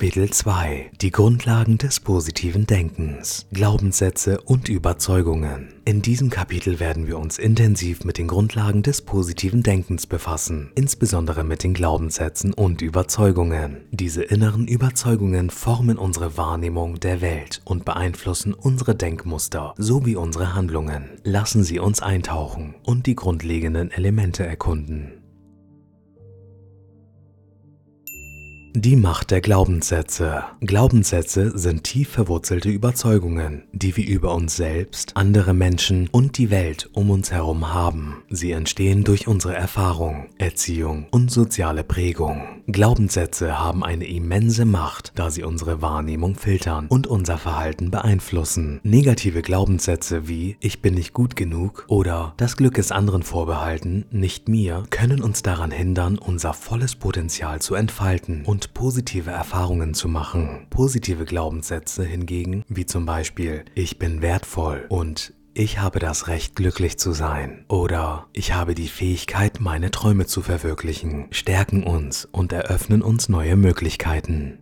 Kapitel 2 Die Grundlagen des positiven Denkens, Glaubenssätze und Überzeugungen. In diesem Kapitel werden wir uns intensiv mit den Grundlagen des positiven Denkens befassen, insbesondere mit den Glaubenssätzen und Überzeugungen. Diese inneren Überzeugungen formen unsere Wahrnehmung der Welt und beeinflussen unsere Denkmuster sowie unsere Handlungen. Lassen Sie uns eintauchen und die grundlegenden Elemente erkunden. Die Macht der Glaubenssätze. Glaubenssätze sind tief verwurzelte Überzeugungen, die wir über uns selbst, andere Menschen und die Welt um uns herum haben. Sie entstehen durch unsere Erfahrung, Erziehung und soziale Prägung. Glaubenssätze haben eine immense Macht, da sie unsere Wahrnehmung filtern und unser Verhalten beeinflussen. Negative Glaubenssätze wie ich bin nicht gut genug oder das Glück ist anderen vorbehalten, nicht mir, können uns daran hindern, unser volles Potenzial zu entfalten und und positive Erfahrungen zu machen. Positive Glaubenssätze hingegen, wie zum Beispiel ich bin wertvoll und ich habe das Recht, glücklich zu sein oder ich habe die Fähigkeit, meine Träume zu verwirklichen, stärken uns und eröffnen uns neue Möglichkeiten.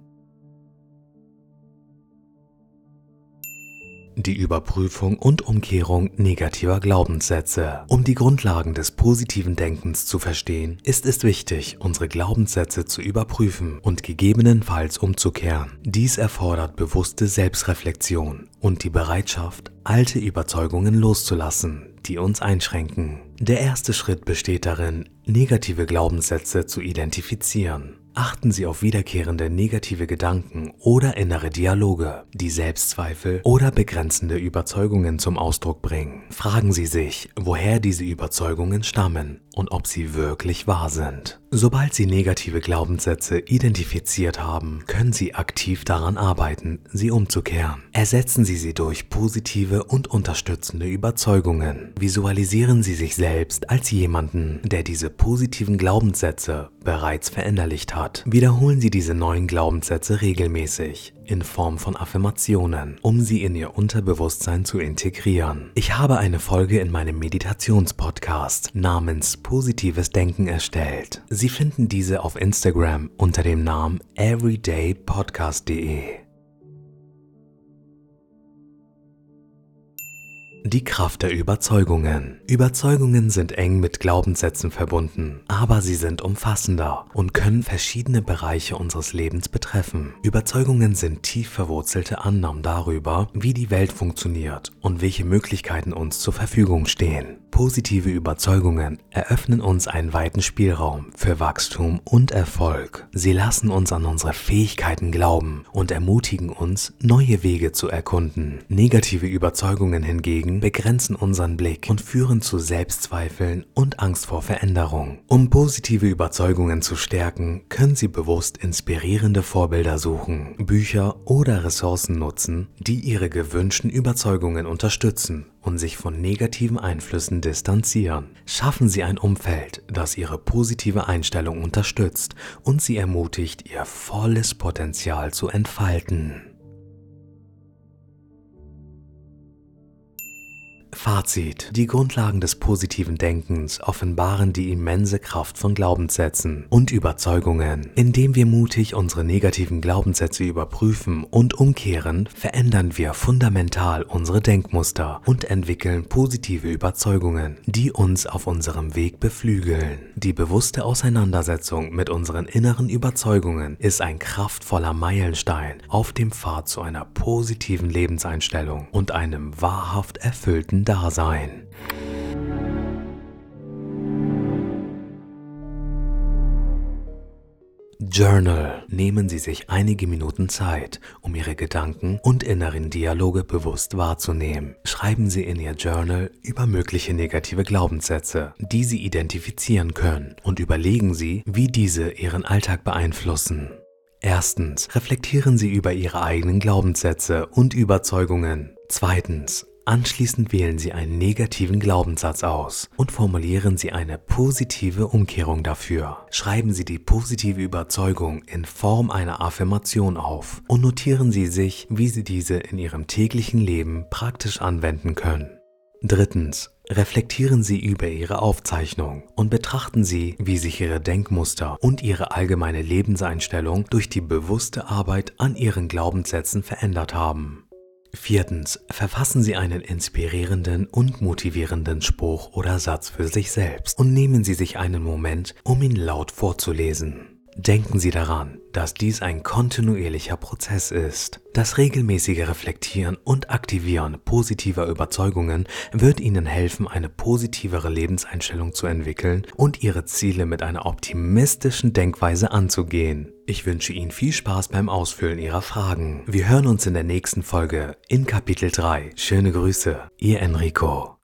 Die Überprüfung und Umkehrung negativer Glaubenssätze. Um die Grundlagen des positiven Denkens zu verstehen, ist es wichtig, unsere Glaubenssätze zu überprüfen und gegebenenfalls umzukehren. Dies erfordert bewusste Selbstreflexion und die Bereitschaft, alte Überzeugungen loszulassen, die uns einschränken. Der erste Schritt besteht darin, negative Glaubenssätze zu identifizieren. Achten Sie auf wiederkehrende negative Gedanken oder innere Dialoge, die Selbstzweifel oder begrenzende Überzeugungen zum Ausdruck bringen. Fragen Sie sich, woher diese Überzeugungen stammen und ob sie wirklich wahr sind. Sobald Sie negative Glaubenssätze identifiziert haben, können Sie aktiv daran arbeiten, sie umzukehren. Ersetzen Sie sie durch positive und unterstützende Überzeugungen. Visualisieren Sie sich selbst als jemanden, der diese positiven Glaubenssätze bereits verinnerlicht hat. Wiederholen Sie diese neuen Glaubenssätze regelmäßig in Form von Affirmationen, um sie in Ihr Unterbewusstsein zu integrieren. Ich habe eine Folge in meinem Meditationspodcast namens Positives Denken erstellt. Sie finden diese auf Instagram unter dem Namen everydaypodcast.de. Die Kraft der Überzeugungen. Überzeugungen sind eng mit Glaubenssätzen verbunden, aber sie sind umfassender und können verschiedene Bereiche unseres Lebens betreffen. Überzeugungen sind tief verwurzelte Annahmen darüber, wie die Welt funktioniert und welche Möglichkeiten uns zur Verfügung stehen. Positive Überzeugungen eröffnen uns einen weiten Spielraum für Wachstum und Erfolg. Sie lassen uns an unsere Fähigkeiten glauben und ermutigen uns, neue Wege zu erkunden. Negative Überzeugungen hingegen begrenzen unseren Blick und führen zu Selbstzweifeln und Angst vor Veränderung. Um positive Überzeugungen zu stärken, können Sie bewusst inspirierende Vorbilder suchen, Bücher oder Ressourcen nutzen, die Ihre gewünschten Überzeugungen unterstützen und sich von negativen Einflüssen distanzieren. Schaffen Sie ein Umfeld, das Ihre positive Einstellung unterstützt und Sie ermutigt, Ihr volles Potenzial zu entfalten. Fazit. Die Grundlagen des positiven Denkens offenbaren die immense Kraft von Glaubenssätzen und Überzeugungen. Indem wir mutig unsere negativen Glaubenssätze überprüfen und umkehren, verändern wir fundamental unsere Denkmuster und entwickeln positive Überzeugungen, die uns auf unserem Weg beflügeln. Die bewusste Auseinandersetzung mit unseren inneren Überzeugungen ist ein kraftvoller Meilenstein auf dem Pfad zu einer positiven Lebenseinstellung und einem wahrhaft erfüllten Dasein. Journal. Nehmen Sie sich einige Minuten Zeit, um Ihre Gedanken und inneren Dialoge bewusst wahrzunehmen. Schreiben Sie in Ihr Journal über mögliche negative Glaubenssätze, die Sie identifizieren können, und überlegen Sie, wie diese Ihren Alltag beeinflussen. Erstens, reflektieren Sie über Ihre eigenen Glaubenssätze und Überzeugungen. Zweitens, Anschließend wählen Sie einen negativen Glaubenssatz aus und formulieren Sie eine positive Umkehrung dafür. Schreiben Sie die positive Überzeugung in Form einer Affirmation auf und notieren Sie sich, wie Sie diese in Ihrem täglichen Leben praktisch anwenden können. Drittens. Reflektieren Sie über Ihre Aufzeichnung und betrachten Sie, wie sich Ihre Denkmuster und Ihre allgemeine Lebenseinstellung durch die bewusste Arbeit an Ihren Glaubenssätzen verändert haben. Viertens. Verfassen Sie einen inspirierenden und motivierenden Spruch oder Satz für sich selbst und nehmen Sie sich einen Moment, um ihn laut vorzulesen. Denken Sie daran, dass dies ein kontinuierlicher Prozess ist. Das regelmäßige Reflektieren und Aktivieren positiver Überzeugungen wird Ihnen helfen, eine positivere Lebenseinstellung zu entwickeln und Ihre Ziele mit einer optimistischen Denkweise anzugehen. Ich wünsche Ihnen viel Spaß beim Ausfüllen Ihrer Fragen. Wir hören uns in der nächsten Folge in Kapitel 3. Schöne Grüße, Ihr Enrico.